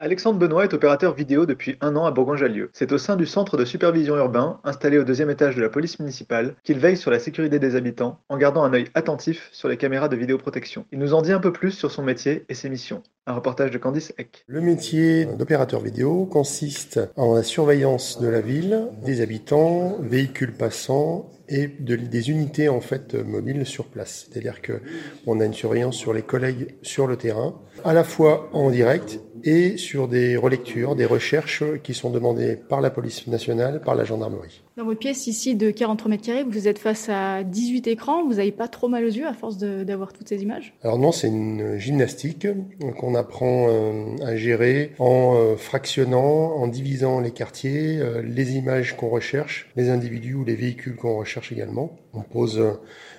Alexandre Benoît est opérateur vidéo depuis un an à Bourgoin-Jallieu. C'est au sein du centre de supervision urbain, installé au deuxième étage de la police municipale, qu'il veille sur la sécurité des habitants en gardant un œil attentif sur les caméras de vidéoprotection. Il nous en dit un peu plus sur son métier et ses missions. Un reportage de Candice Eck. Le métier d'opérateur vidéo consiste en la surveillance de la ville, des habitants, véhicules passants et de, des unités en fait mobiles sur place. C'est-à-dire que on a une surveillance sur les collègues sur le terrain, à la fois en direct et sur des relectures, des recherches qui sont demandées par la police nationale, par la gendarmerie. Dans votre pièce ici de 43 mètres carrés, vous êtes face à 18 écrans. Vous n'avez pas trop mal aux yeux à force d'avoir toutes ces images? Alors non, c'est une gymnastique qu'on apprend euh, à gérer en euh, fractionnant, en divisant les quartiers, euh, les images qu'on recherche, les individus ou les véhicules qu'on recherche également. On pose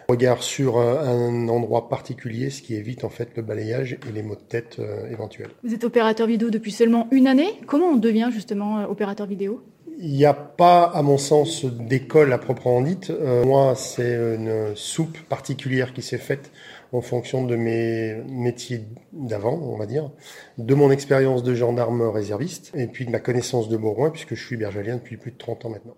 regard sur un endroit particulier, ce qui évite en fait le balayage et les maux de tête euh, éventuels. Vous êtes opérateur vidéo depuis seulement une année. Comment on devient justement opérateur vidéo? Il n'y a pas, à mon sens, d'école à proprement dite. Euh, moi, c'est une soupe particulière qui s'est faite en fonction de mes métiers d'avant, on va dire, de mon expérience de gendarme réserviste et puis de ma connaissance de Bourgoin, puisque je suis bergalien depuis plus de 30 ans maintenant.